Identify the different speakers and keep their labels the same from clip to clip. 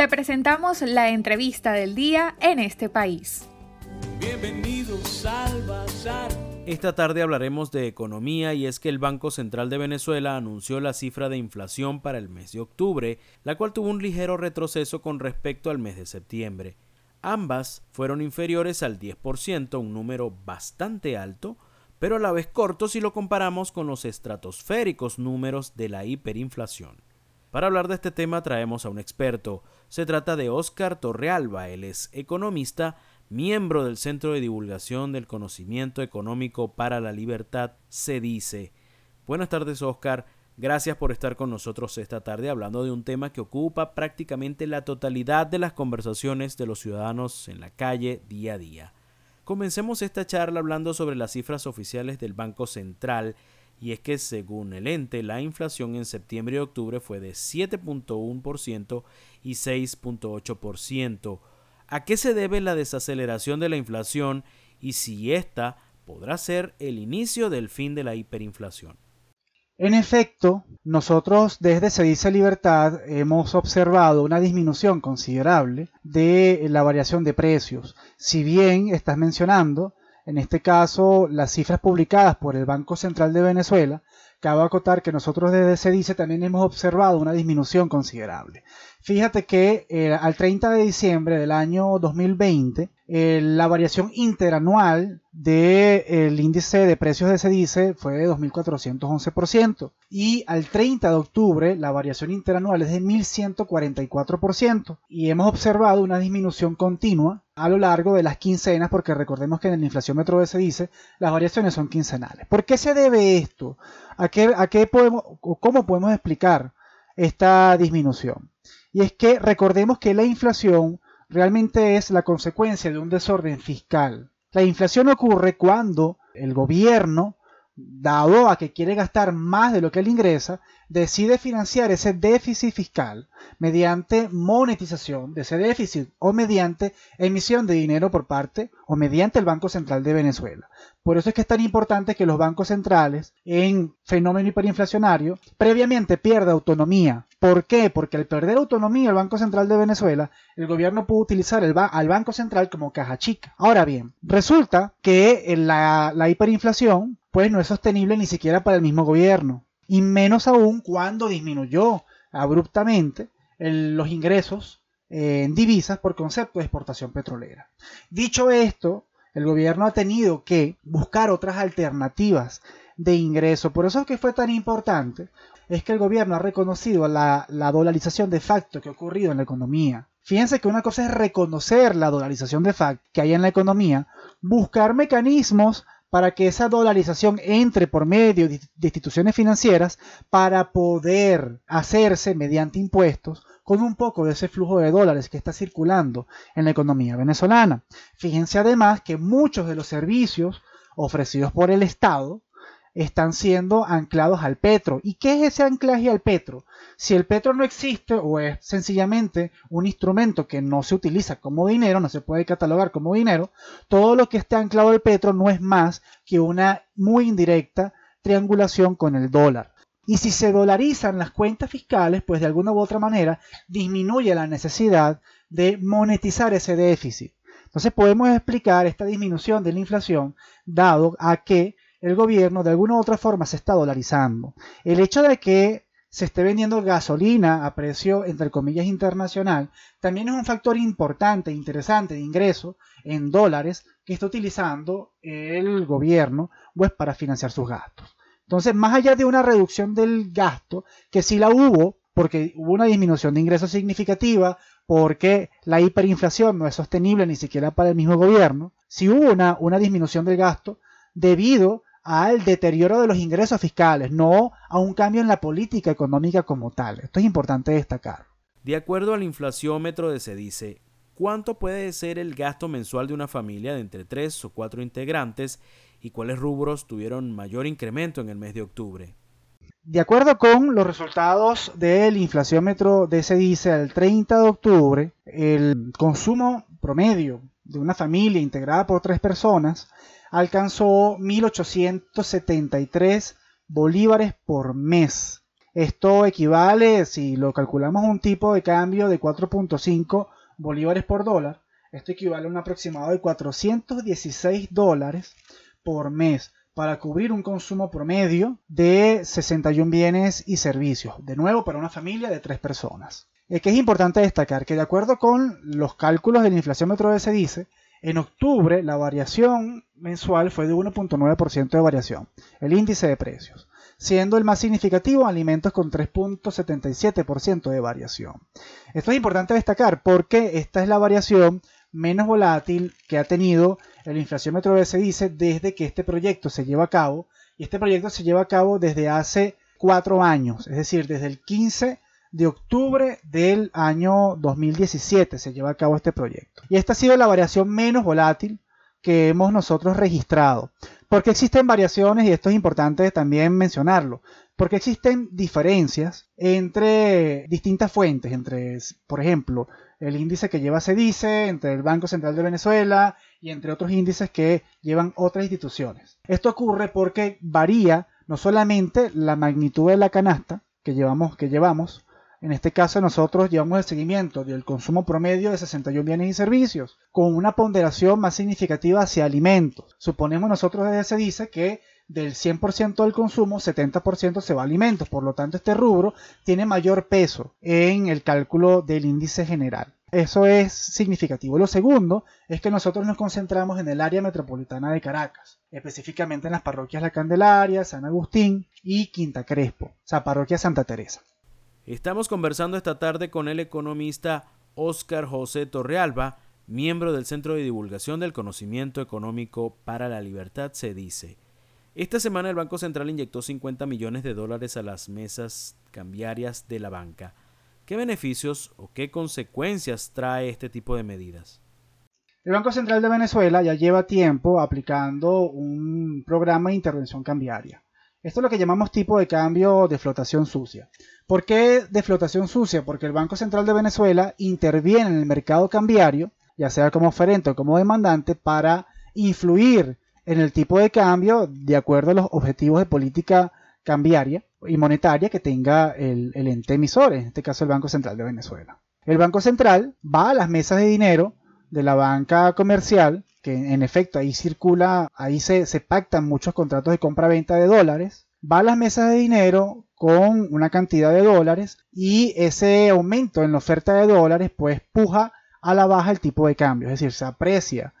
Speaker 1: Te presentamos la entrevista del día en este país.
Speaker 2: Bienvenidos al Bazar.
Speaker 3: Esta tarde hablaremos de economía y es que el Banco Central de Venezuela anunció la cifra de inflación para el mes de octubre, la cual tuvo un ligero retroceso con respecto al mes de septiembre. Ambas fueron inferiores al 10%, un número bastante alto, pero a la vez corto si lo comparamos con los estratosféricos números de la hiperinflación. Para hablar de este tema traemos a un experto. Se trata de Óscar Torrealba, él es economista, miembro del Centro de Divulgación del Conocimiento Económico para la Libertad, se dice. Buenas tardes, Óscar. Gracias por estar con nosotros esta tarde hablando de un tema que ocupa prácticamente la totalidad de las conversaciones de los ciudadanos en la calle día a día. Comencemos esta charla hablando sobre las cifras oficiales del Banco Central y es que según el ente la inflación en septiembre y octubre fue de 7.1% y 6.8%. ¿A qué se debe la desaceleración de la inflación y si esta podrá ser el inicio del fin de la hiperinflación?
Speaker 4: En efecto, nosotros desde Se dice Libertad hemos observado una disminución considerable de la variación de precios. Si bien estás mencionando, en este caso, las cifras publicadas por el Banco Central de Venezuela, cabe acotar que nosotros desde Se dice también hemos observado una disminución considerable. Fíjate que eh, al 30 de diciembre del año 2020, eh, la variación interanual del índice de precios de CEDICE fue de 2.411% y al 30 de octubre la variación interanual es de 1.144% y hemos observado una disminución continua a lo largo de las quincenas porque recordemos que en el inflaciómetro de CEDICE las variaciones son quincenales. ¿Por qué se debe esto? ¿A qué, a qué podemos, cómo podemos explicar esta disminución? Y es que recordemos que la inflación realmente es la consecuencia de un desorden fiscal. La inflación ocurre cuando el gobierno, dado a que quiere gastar más de lo que él ingresa, decide financiar ese déficit fiscal mediante monetización de ese déficit o mediante emisión de dinero por parte o mediante el Banco Central de Venezuela. Por eso es que es tan importante que los bancos centrales en fenómeno hiperinflacionario previamente pierda autonomía. ¿Por qué? Porque al perder autonomía el Banco Central de Venezuela, el gobierno pudo utilizar el al Banco Central como caja chica. Ahora bien, resulta que la, la hiperinflación pues no es sostenible ni siquiera para el mismo gobierno y menos aún cuando disminuyó abruptamente los ingresos eh, en divisas por concepto de exportación petrolera. Dicho esto, el gobierno ha tenido que buscar otras alternativas de ingreso. Por eso es que fue tan importante, es que el gobierno ha reconocido la, la dolarización de facto que ha ocurrido en la economía. Fíjense que una cosa es reconocer la dolarización de facto que hay en la economía, buscar mecanismos para que esa dolarización entre por medio de instituciones financieras para poder hacerse mediante impuestos con un poco de ese flujo de dólares que está circulando en la economía venezolana. Fíjense además que muchos de los servicios ofrecidos por el Estado están siendo anclados al petro. ¿Y qué es ese anclaje al petro? Si el petro no existe o es sencillamente un instrumento que no se utiliza como dinero, no se puede catalogar como dinero, todo lo que esté anclado al petro no es más que una muy indirecta triangulación con el dólar. Y si se dolarizan las cuentas fiscales, pues de alguna u otra manera disminuye la necesidad de monetizar ese déficit. Entonces podemos explicar esta disminución de la inflación dado a que el gobierno de alguna u otra forma se está dolarizando. El hecho de que se esté vendiendo gasolina a precio, entre comillas, internacional, también es un factor importante, interesante de ingreso en dólares que está utilizando el gobierno pues, para financiar sus gastos. Entonces, más allá de una reducción del gasto, que sí la hubo, porque hubo una disminución de ingresos significativa, porque la hiperinflación no es sostenible ni siquiera para el mismo gobierno, sí hubo una, una disminución del gasto debido al deterioro de los ingresos fiscales, no a un cambio en la política económica como tal. Esto es importante destacar.
Speaker 3: De acuerdo al inflaciómetro de dice ¿cuánto puede ser el gasto mensual de una familia de entre tres o cuatro integrantes y cuáles rubros tuvieron mayor incremento en el mes de octubre?
Speaker 4: De acuerdo con los resultados del inflaciómetro de dice al 30 de octubre, el consumo promedio de una familia integrada por tres personas alcanzó 1.873 bolívares por mes. Esto equivale, si lo calculamos un tipo de cambio de 4.5 bolívares por dólar, esto equivale a un aproximado de 416 dólares por mes para cubrir un consumo promedio de 61 bienes y servicios. De nuevo, para una familia de tres personas. Es que es importante destacar que de acuerdo con los cálculos de la inflación metro se dice, en octubre la variación mensual fue de 1.9% de variación, el índice de precios, siendo el más significativo alimentos con 3.77% de variación. Esto es importante destacar porque esta es la variación menos volátil que ha tenido el inflaciómetro de dice desde que este proyecto se lleva a cabo. Y este proyecto se lleva a cabo desde hace cuatro años, es decir, desde el 15 de octubre del año 2017 se lleva a cabo este proyecto. Y esta ha sido la variación menos volátil que hemos nosotros registrado. Porque existen variaciones, y esto es importante también mencionarlo, porque existen diferencias entre distintas fuentes, entre, por ejemplo, el índice que lleva dice entre el Banco Central de Venezuela y entre otros índices que llevan otras instituciones. Esto ocurre porque varía no solamente la magnitud de la canasta que llevamos, que llevamos en este caso nosotros llevamos el seguimiento del consumo promedio de 61 bienes y servicios, con una ponderación más significativa hacia alimentos. Suponemos nosotros se dice que del 100% del consumo, 70% se va a alimentos. Por lo tanto, este rubro tiene mayor peso en el cálculo del índice general. Eso es significativo. Lo segundo es que nosotros nos concentramos en el área metropolitana de Caracas, específicamente en las parroquias La Candelaria, San Agustín y Quinta Crespo, o sea, parroquia Santa Teresa.
Speaker 3: Estamos conversando esta tarde con el economista Óscar José Torrealba, miembro del Centro de Divulgación del Conocimiento Económico para la Libertad, se dice. Esta semana el Banco Central inyectó 50 millones de dólares a las mesas cambiarias de la banca. ¿Qué beneficios o qué consecuencias trae este tipo de medidas?
Speaker 4: El Banco Central de Venezuela ya lleva tiempo aplicando un programa de intervención cambiaria. Esto es lo que llamamos tipo de cambio de flotación sucia. ¿Por qué de flotación sucia? Porque el Banco Central de Venezuela interviene en el mercado cambiario, ya sea como oferente o como demandante, para influir en el tipo de cambio de acuerdo a los objetivos de política cambiaria y monetaria que tenga el, ente emisor, en este caso el Banco Central de Venezuela. El Banco Central va a las mesas de dinero de la banca comercial, que en efecto ahí circula, ahí se, pactan muchos contratos de compra-venta de dólares, va a las mesas de dinero con una cantidad de dólares y ese aumento en la oferta de dólares pues puja a la baja el tipo de cambio, es decir, se aprecia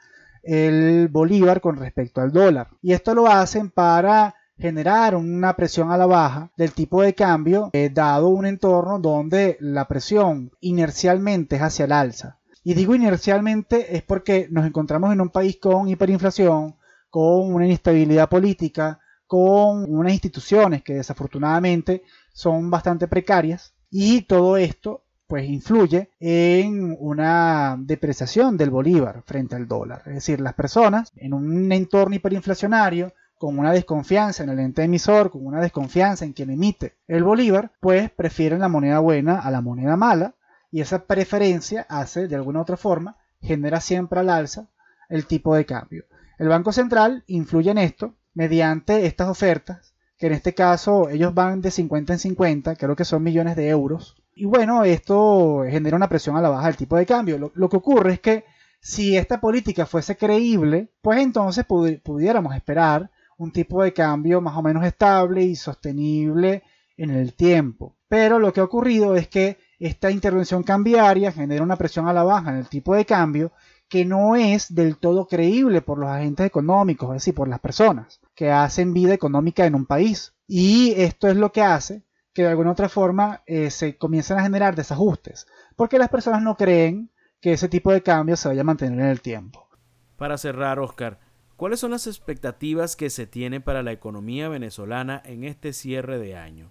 Speaker 4: el bolívar con respecto al dólar. Y esto lo hacen para generar una presión a la baja del tipo de cambio, eh, dado un entorno donde la presión inercialmente es hacia el alza. Y digo inercialmente es porque nos encontramos en un país con hiperinflación, con una inestabilidad política, con unas instituciones que desafortunadamente son bastante precarias y todo esto pues influye en una depreciación del bolívar frente al dólar. Es decir, las personas en un entorno hiperinflacionario, con una desconfianza en el ente emisor, con una desconfianza en quien emite el bolívar, pues prefieren la moneda buena a la moneda mala y esa preferencia hace de alguna otra forma, genera siempre al alza el tipo de cambio. El Banco Central influye en esto mediante estas ofertas, que en este caso ellos van de 50 en 50, creo que son millones de euros, y bueno, esto genera una presión a la baja del tipo de cambio. Lo, que ocurre es que si esta política fuese creíble, pues entonces pudiéramos esperar un tipo de cambio más o menos estable y sostenible en el tiempo. Pero lo que ha ocurrido es que esta intervención cambiaria genera una presión a la baja en el tipo de cambio que no es del todo creíble por los agentes económicos, es decir, por las personas que hacen vida económica en un país. Y esto es lo que hace que de alguna otra forma eh, se comiencen a generar desajustes, porque las personas no creen que ese tipo de cambio se vaya a mantener en el tiempo.
Speaker 3: Para cerrar, Oscar, ¿cuáles son las expectativas que se tiene para la economía venezolana en este cierre de año?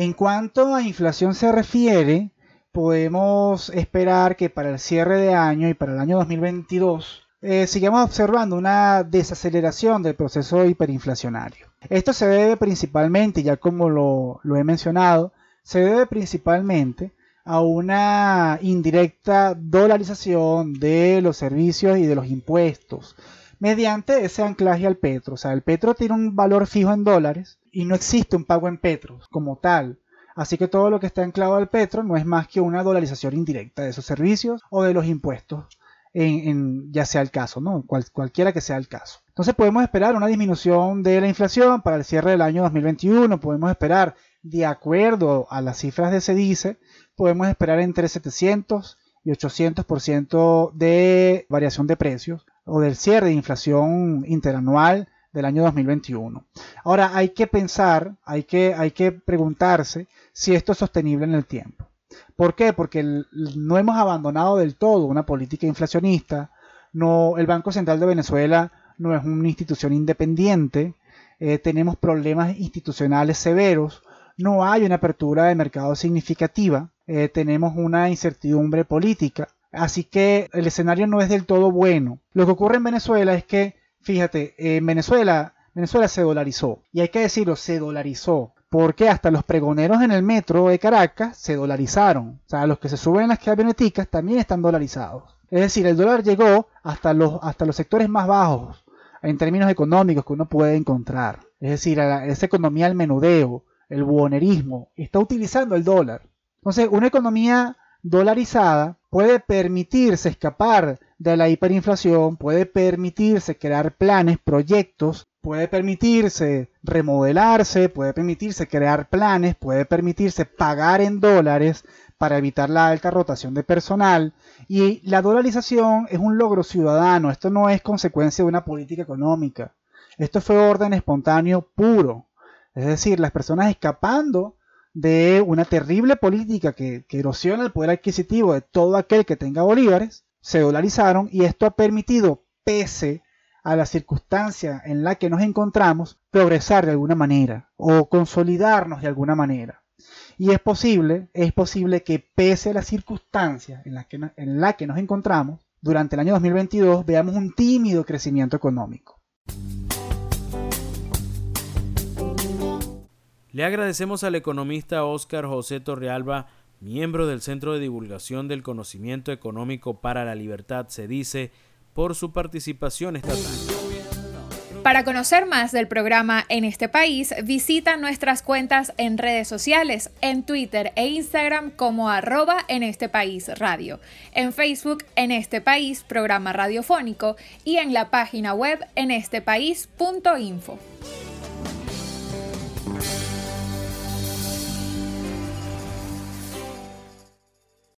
Speaker 4: En cuanto a inflación se refiere, podemos esperar que para el cierre de año y para el año 2022 eh, sigamos observando una desaceleración del proceso hiperinflacionario. Esto se debe principalmente, ya como lo, lo he mencionado, se debe principalmente a una indirecta dolarización de los servicios y de los impuestos mediante ese anclaje al petro. O sea, el petro tiene un valor fijo en dólares y no existe un pago en petros como tal. Así que todo lo que está anclado al petro no es más que una dolarización indirecta de esos servicios o de los impuestos, en, ya sea el caso, ¿no? cualquiera que sea el caso. Entonces podemos esperar una disminución de la inflación para el cierre del año 2021, podemos esperar, de acuerdo a las cifras de CEDICE, podemos esperar entre 700 y 800% de variación de precios o del cierre de inflación interanual del año 2021. Ahora hay que pensar, hay que, hay que preguntarse si esto es sostenible en el tiempo. ¿Por qué? Porque no hemos abandonado del todo una política inflacionista. El Banco Central de Venezuela no es una institución independiente. Eh, tenemos problemas institucionales severos. No hay una apertura de mercado significativa. Eh, tenemos una incertidumbre política. Así que el escenario no es del todo bueno. Lo que ocurre en Venezuela es que, fíjate, en Venezuela, Venezuela se dolarizó. Y hay que decirlo, se dolarizó. Porque hasta los pregoneros en el metro de Caracas se dolarizaron. O sea, los que se suben en las camioneticas también están dolarizados. Es decir, el dólar llegó hasta los, hasta los sectores más bajos en términos económicos que uno puede encontrar. Es decir, esa economía al menudeo, el buonerismo, está utilizando el dólar. Entonces, una economía dolarizada puede permitirse escapar de la hiperinflación, puede permitirse crear planes, proyectos, puede permitirse remodelarse, puede permitirse crear planes, puede permitirse pagar en dólares para evitar la alta rotación de personal. Y la dolarización es un logro ciudadano, esto no es consecuencia de una política económica, esto fue orden espontáneo puro. Es decir, las personas escapando de una terrible política que, erosiona el poder adquisitivo de todo aquel que tenga bolívares, se dolarizaron y esto ha permitido, pese a la circunstancia en la que nos encontramos, progresar de alguna manera o consolidarnos de alguna manera. Y es posible, es posible que pese a las circunstancias en que, en la que nos encontramos, durante el año 2022 veamos un tímido crecimiento económico.
Speaker 3: Le agradecemos al economista Óscar José Torrealba, miembro del Centro de Divulgación del Conocimiento Económico para la Libertad, se dice, por su participación esta tarde.
Speaker 1: Para conocer más del programa en este país, visita nuestras cuentas en redes sociales, en Twitter e Instagram como arroba en este país radio, en Facebook en este país programa radiofónico y en la página web en estepaís.info.